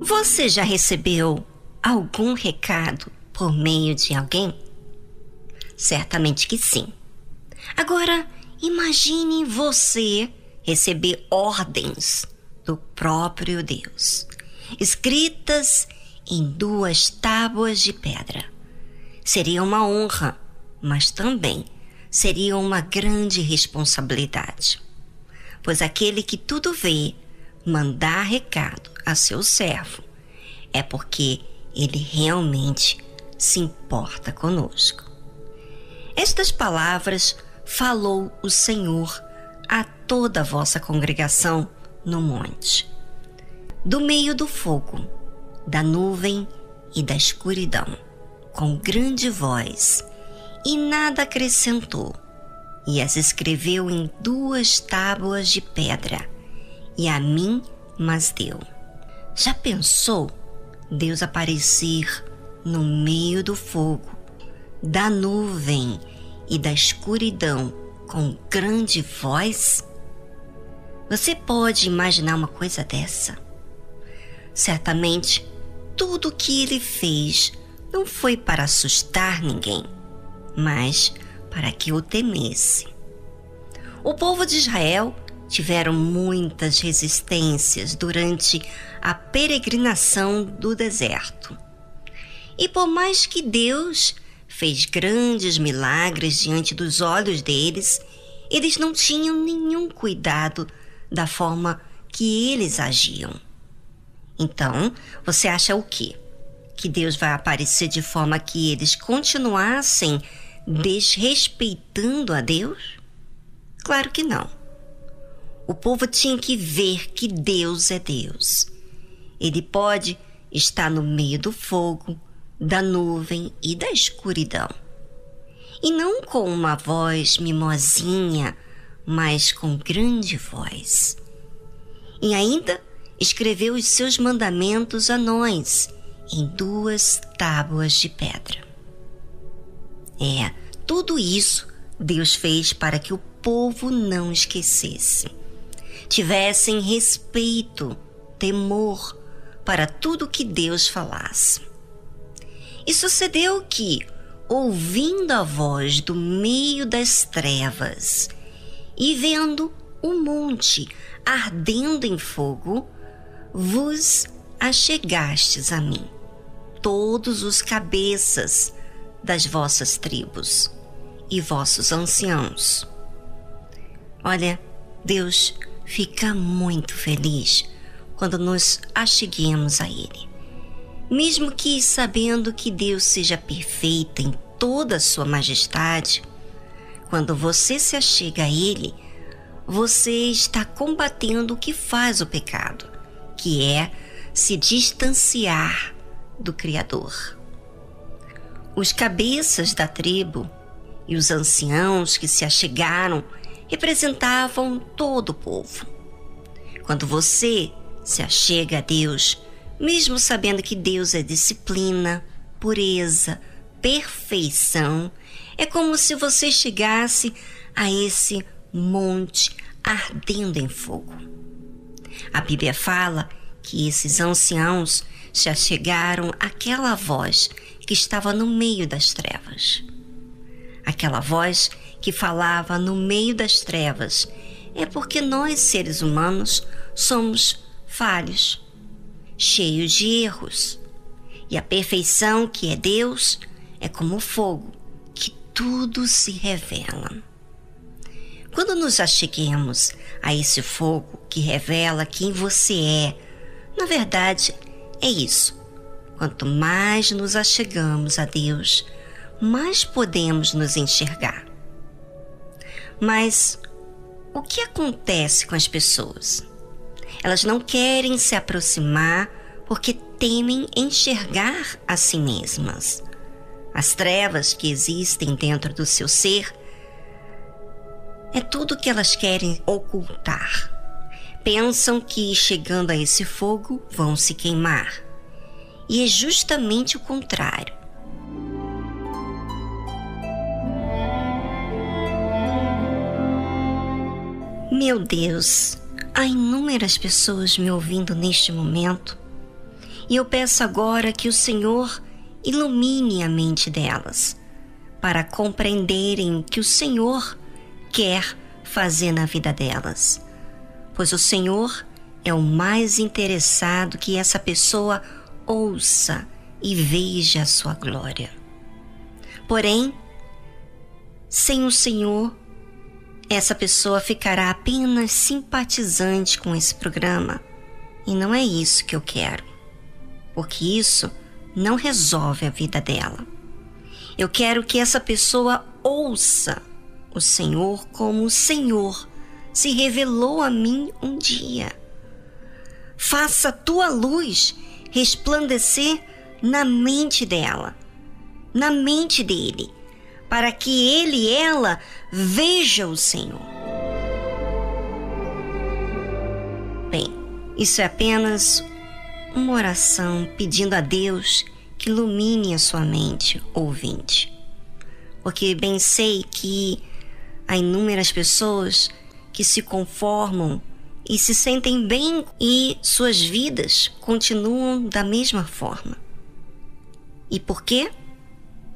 Você já recebeu algum recado por meio de alguém? Certamente que sim. Agora, imagine você receber ordens do próprio Deus, escritas em duas tábuas de pedra. Seria uma honra, mas também seria uma grande responsabilidade. Pois aquele que tudo vê, mandar recado a seu servo, é porque ele realmente se importa conosco. Estas palavras falou o Senhor a toda a vossa congregação no monte. Do meio do fogo, da nuvem e da escuridão, com grande voz, e nada acrescentou, e as escreveu em duas tábuas de pedra, e a mim mas deu. Já pensou Deus aparecer no meio do fogo, da nuvem e da escuridão com grande voz? Você pode imaginar uma coisa dessa? Certamente, tudo o que ele fez não foi para assustar ninguém, mas para que o temesse. O povo de Israel tiveram muitas resistências durante a peregrinação do deserto. E por mais que Deus fez grandes milagres diante dos olhos deles, eles não tinham nenhum cuidado da forma que eles agiam. Então, você acha o quê? Que Deus vai aparecer de forma que eles continuassem desrespeitando a Deus? Claro que não. O povo tinha que ver que Deus é Deus. Ele pode estar no meio do fogo, da nuvem e da escuridão. E não com uma voz mimosinha, mas com grande voz. E ainda escreveu os seus mandamentos a nós em duas tábuas de pedra. É, tudo isso Deus fez para que o povo não esquecesse tivessem respeito, temor para tudo que Deus falasse. E sucedeu que, ouvindo a voz do meio das trevas e vendo o monte ardendo em fogo, vos achegastes a mim, todos os cabeças das vossas tribos e vossos anciãos. Olha, Deus fica muito feliz quando nos acheguemos a Ele. Mesmo que sabendo que Deus seja perfeito em toda a sua majestade, quando você se achega a Ele, você está combatendo o que faz o pecado, que é se distanciar do Criador. Os cabeças da tribo e os anciãos que se achegaram representavam todo o povo. Quando você se achega a Deus, mesmo sabendo que Deus é disciplina, pureza, perfeição, é como se você chegasse a esse monte ardendo em fogo. A Bíblia fala que esses anciãos se achegaram àquela voz que estava no meio das trevas. Aquela voz que falava no meio das trevas, é porque nós, seres humanos, somos falhos, cheios de erros. E a perfeição que é Deus é como fogo, que tudo se revela. Quando nos acheguemos a esse fogo que revela quem você é, na verdade é isso. Quanto mais nos achegamos a Deus, mais podemos nos enxergar. Mas o que acontece com as pessoas? Elas não querem se aproximar porque temem enxergar a si mesmas. As trevas que existem dentro do seu ser é tudo que elas querem ocultar. Pensam que chegando a esse fogo vão se queimar. E é justamente o contrário. Meu Deus, há inúmeras pessoas me ouvindo neste momento e eu peço agora que o Senhor ilumine a mente delas para compreenderem o que o Senhor quer fazer na vida delas, pois o Senhor é o mais interessado que essa pessoa ouça e veja a sua glória. Porém, sem o Senhor, essa pessoa ficará apenas simpatizante com esse programa. E não é isso que eu quero, porque isso não resolve a vida dela. Eu quero que essa pessoa ouça o Senhor como o Senhor se revelou a mim um dia. Faça tua luz resplandecer na mente dela, na mente dele, para que ele e ela veja o Senhor. Bem, isso é apenas uma oração pedindo a Deus que ilumine a sua mente, ouvinte. Porque bem sei que há inúmeras pessoas que se conformam e se sentem bem e suas vidas continuam da mesma forma. E por quê?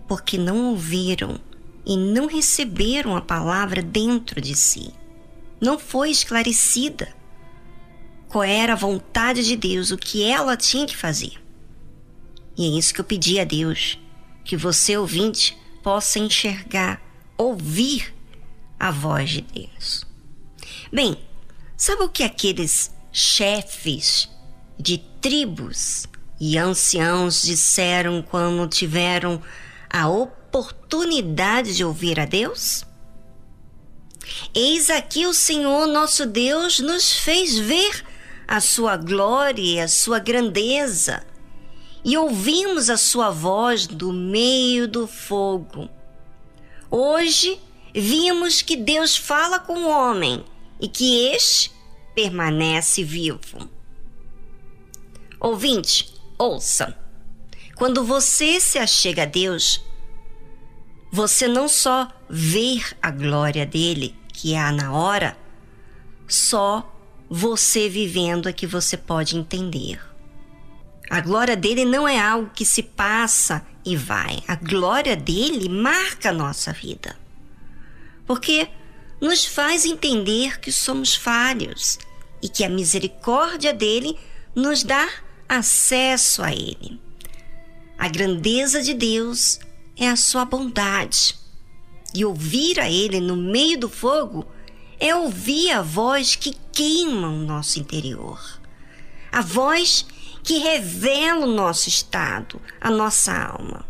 Porque não ouviram e não receberam a palavra dentro de si. Não foi esclarecida qual era a vontade de Deus, o que ela tinha que fazer. E é isso que eu pedi a Deus, que você ouvinte possa enxergar, ouvir a voz de Deus. Bem, sabe o que aqueles chefes de tribos e anciãos disseram quando tiveram a oportunidade de ouvir a Deus? Eis aqui o Senhor nosso Deus nos fez ver a sua glória e a sua grandeza, e ouvimos a sua voz do meio do fogo. Hoje vimos que Deus fala com o homem e que este permanece vivo. Ouvinte, ouça. Quando você se achega a Deus, você não só vê a glória dele, que há na hora, só você vivendo é que você pode entender. A glória dele não é algo que se passa e vai. A glória dele marca a nossa vida. Porque nos faz entender que somos falhos e que a misericórdia dele nos dá acesso a ele. A grandeza de Deus é a sua bondade. E ouvir a ele no meio do fogo é ouvir a voz que queima o nosso interior. A voz que revela o nosso estado, a nossa alma.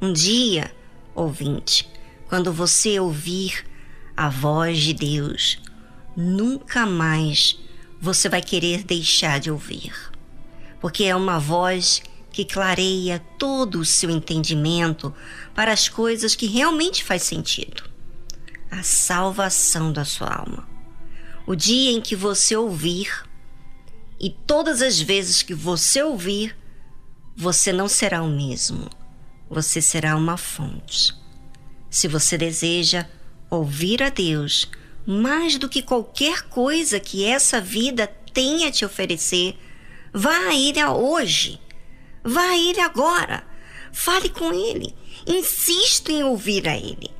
Um dia, ouvinte, quando você ouvir a voz de Deus, nunca mais você vai querer deixar de ouvir, porque é uma voz que clareia todo o seu entendimento para as coisas que realmente faz sentido a salvação da sua alma. O dia em que você ouvir, e todas as vezes que você ouvir, você não será o mesmo, você será uma fonte. Se você deseja ouvir a Deus mais do que qualquer coisa que essa vida tenha a te oferecer, vá a Ele hoje, vá a Ele agora, fale com Ele, insista em ouvir a Ele